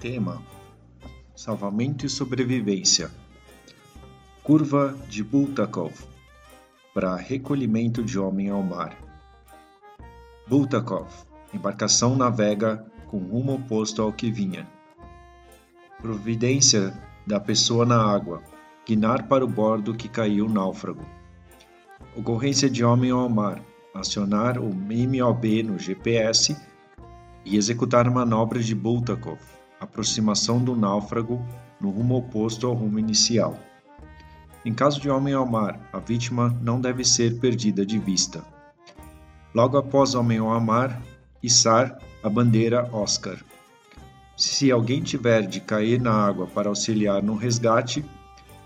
Tema: Salvamento e sobrevivência. Curva de Bultakov para recolhimento de homem ao mar. Bultakov. Embarcação navega com rumo oposto ao que vinha. Providência da pessoa na água. Guinar para o bordo que caiu náufrago. Ocorrência de homem ao mar. Acionar o MOB no GPS e executar manobras de Bultakov. Aproximação do náufrago no rumo oposto ao rumo inicial. Em caso de homem ao mar, a vítima não deve ser perdida de vista. Logo após homem ao mar, içar a bandeira Oscar. Se alguém tiver de cair na água para auxiliar no resgate,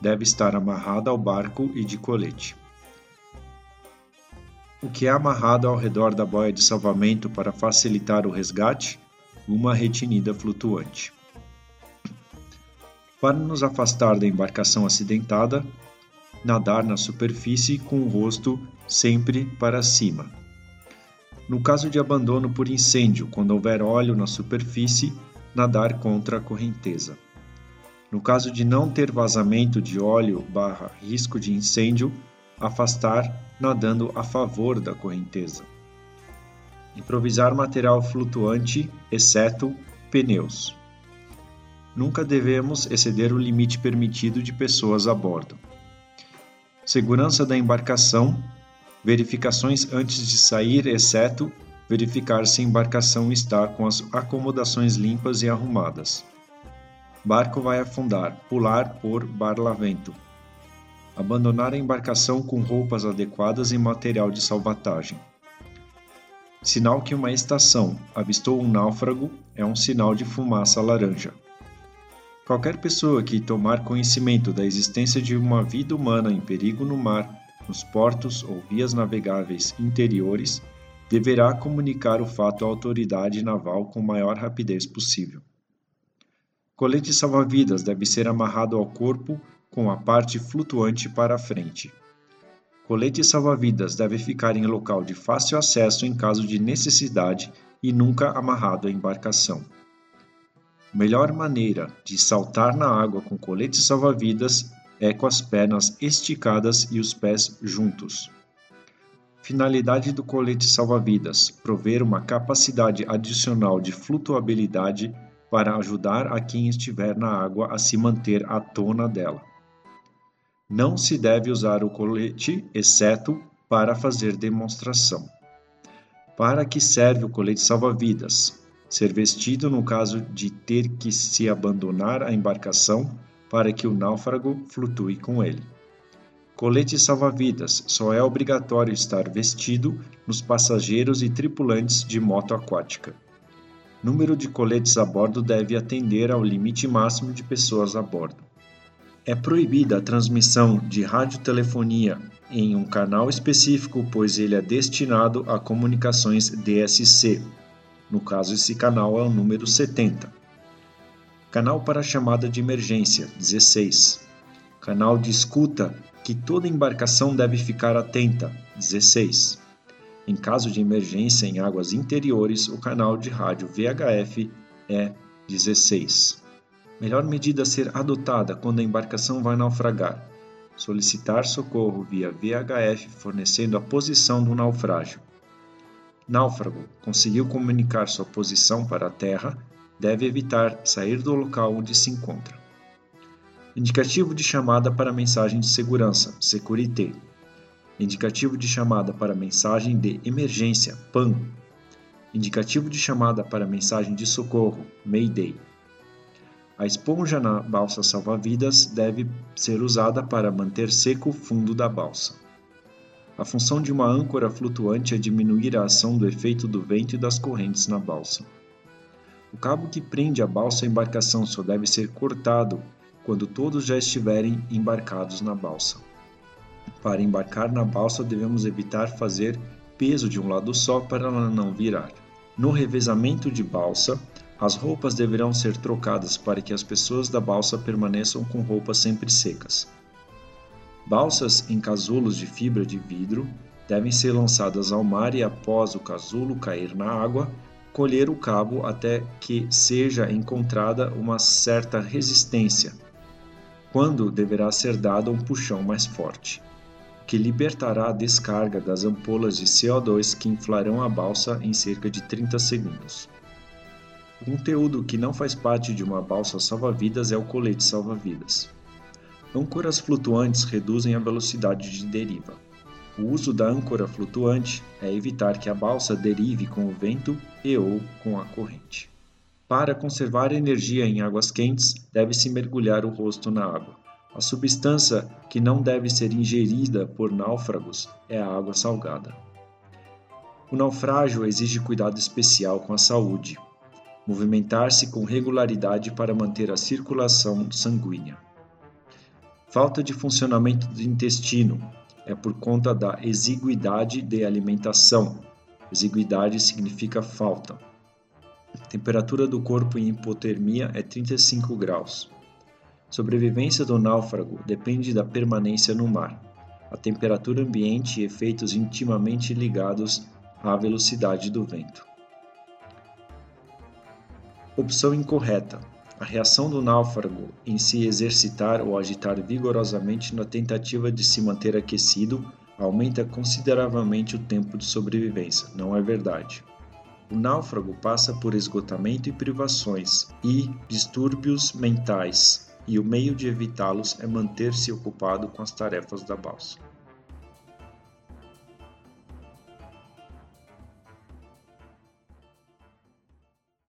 deve estar amarrado ao barco e de colete. O que é amarrado ao redor da boia de salvamento para facilitar o resgate? Uma retinida flutuante. Para nos afastar da embarcação acidentada, nadar na superfície com o rosto sempre para cima. No caso de abandono por incêndio, quando houver óleo na superfície, nadar contra a correnteza. No caso de não ter vazamento de óleo barra risco de incêndio, afastar nadando a favor da correnteza. Improvisar material flutuante, exceto pneus. Nunca devemos exceder o limite permitido de pessoas a bordo. Segurança da embarcação. Verificações antes de sair, exceto verificar se a embarcação está com as acomodações limpas e arrumadas. Barco vai afundar. Pular por barlavento. Abandonar a embarcação com roupas adequadas e material de salvatagem. Sinal que uma estação avistou um náufrago é um sinal de fumaça laranja. Qualquer pessoa que tomar conhecimento da existência de uma vida humana em perigo no mar, nos portos ou vias navegáveis interiores, deverá comunicar o fato à autoridade naval com maior rapidez possível. Colete salva-vidas deve ser amarrado ao corpo com a parte flutuante para a frente. Colete salva-vidas deve ficar em local de fácil acesso em caso de necessidade e nunca amarrado à embarcação melhor maneira de saltar na água com colete salva-vidas é com as pernas esticadas e os pés juntos. Finalidade do colete salva-vidas: prover uma capacidade adicional de flutuabilidade para ajudar a quem estiver na água a se manter à tona dela. Não se deve usar o colete, exceto para fazer demonstração. Para que serve o colete salva-vidas? ser vestido no caso de ter que se abandonar a embarcação para que o náufrago flutue com ele. Colete salva-vidas só é obrigatório estar vestido nos passageiros e tripulantes de moto aquática. Número de coletes a bordo deve atender ao limite máximo de pessoas a bordo. É proibida a transmissão de radiotelefonia em um canal específico, pois ele é destinado a comunicações DSC, no caso, esse canal é o número 70. Canal para chamada de emergência 16. Canal de escuta que toda embarcação deve ficar atenta 16. Em caso de emergência em águas interiores, o canal de rádio VHF é 16. Melhor medida a ser adotada quando a embarcação vai naufragar: solicitar socorro via VHF fornecendo a posição do naufrágio. Náufrago conseguiu comunicar sua posição para a Terra, deve evitar sair do local onde se encontra. Indicativo de chamada para mensagem de segurança, Securité. Indicativo de chamada para mensagem de emergência, PAN. Indicativo de chamada para mensagem de socorro, Mayday. A esponja na balsa salva-vidas deve ser usada para manter seco o fundo da balsa. A função de uma âncora flutuante é diminuir a ação do efeito do vento e das correntes na balsa. O cabo que prende a balsa à embarcação só deve ser cortado quando todos já estiverem embarcados na balsa. Para embarcar na balsa, devemos evitar fazer peso de um lado só para ela não virar. No revezamento de balsa, as roupas deverão ser trocadas para que as pessoas da balsa permaneçam com roupas sempre secas. Balsas em casulos de fibra de vidro devem ser lançadas ao mar e após o casulo cair na água, colher o cabo até que seja encontrada uma certa resistência, quando deverá ser dado um puxão mais forte, que libertará a descarga das ampolas de CO2 que inflarão a balsa em cerca de 30 segundos. Conteúdo que não faz parte de uma balsa salva-vidas é o colete salva-vidas. Âncoras flutuantes reduzem a velocidade de deriva. O uso da âncora flutuante é evitar que a balsa derive com o vento e ou com a corrente. Para conservar energia em águas quentes, deve-se mergulhar o rosto na água. A substância que não deve ser ingerida por náufragos é a água salgada. O naufrágio exige cuidado especial com a saúde, movimentar-se com regularidade para manter a circulação sanguínea. Falta de funcionamento do intestino é por conta da exiguidade de alimentação. Exiguidade significa falta. Temperatura do corpo em hipotermia é 35 graus. Sobrevivência do náufrago depende da permanência no mar. A temperatura ambiente e efeitos intimamente ligados à velocidade do vento. Opção incorreta. A reação do náufrago em se exercitar ou agitar vigorosamente na tentativa de se manter aquecido aumenta consideravelmente o tempo de sobrevivência. Não é verdade. O náufrago passa por esgotamento e privações e distúrbios mentais, e o meio de evitá-los é manter-se ocupado com as tarefas da balsa.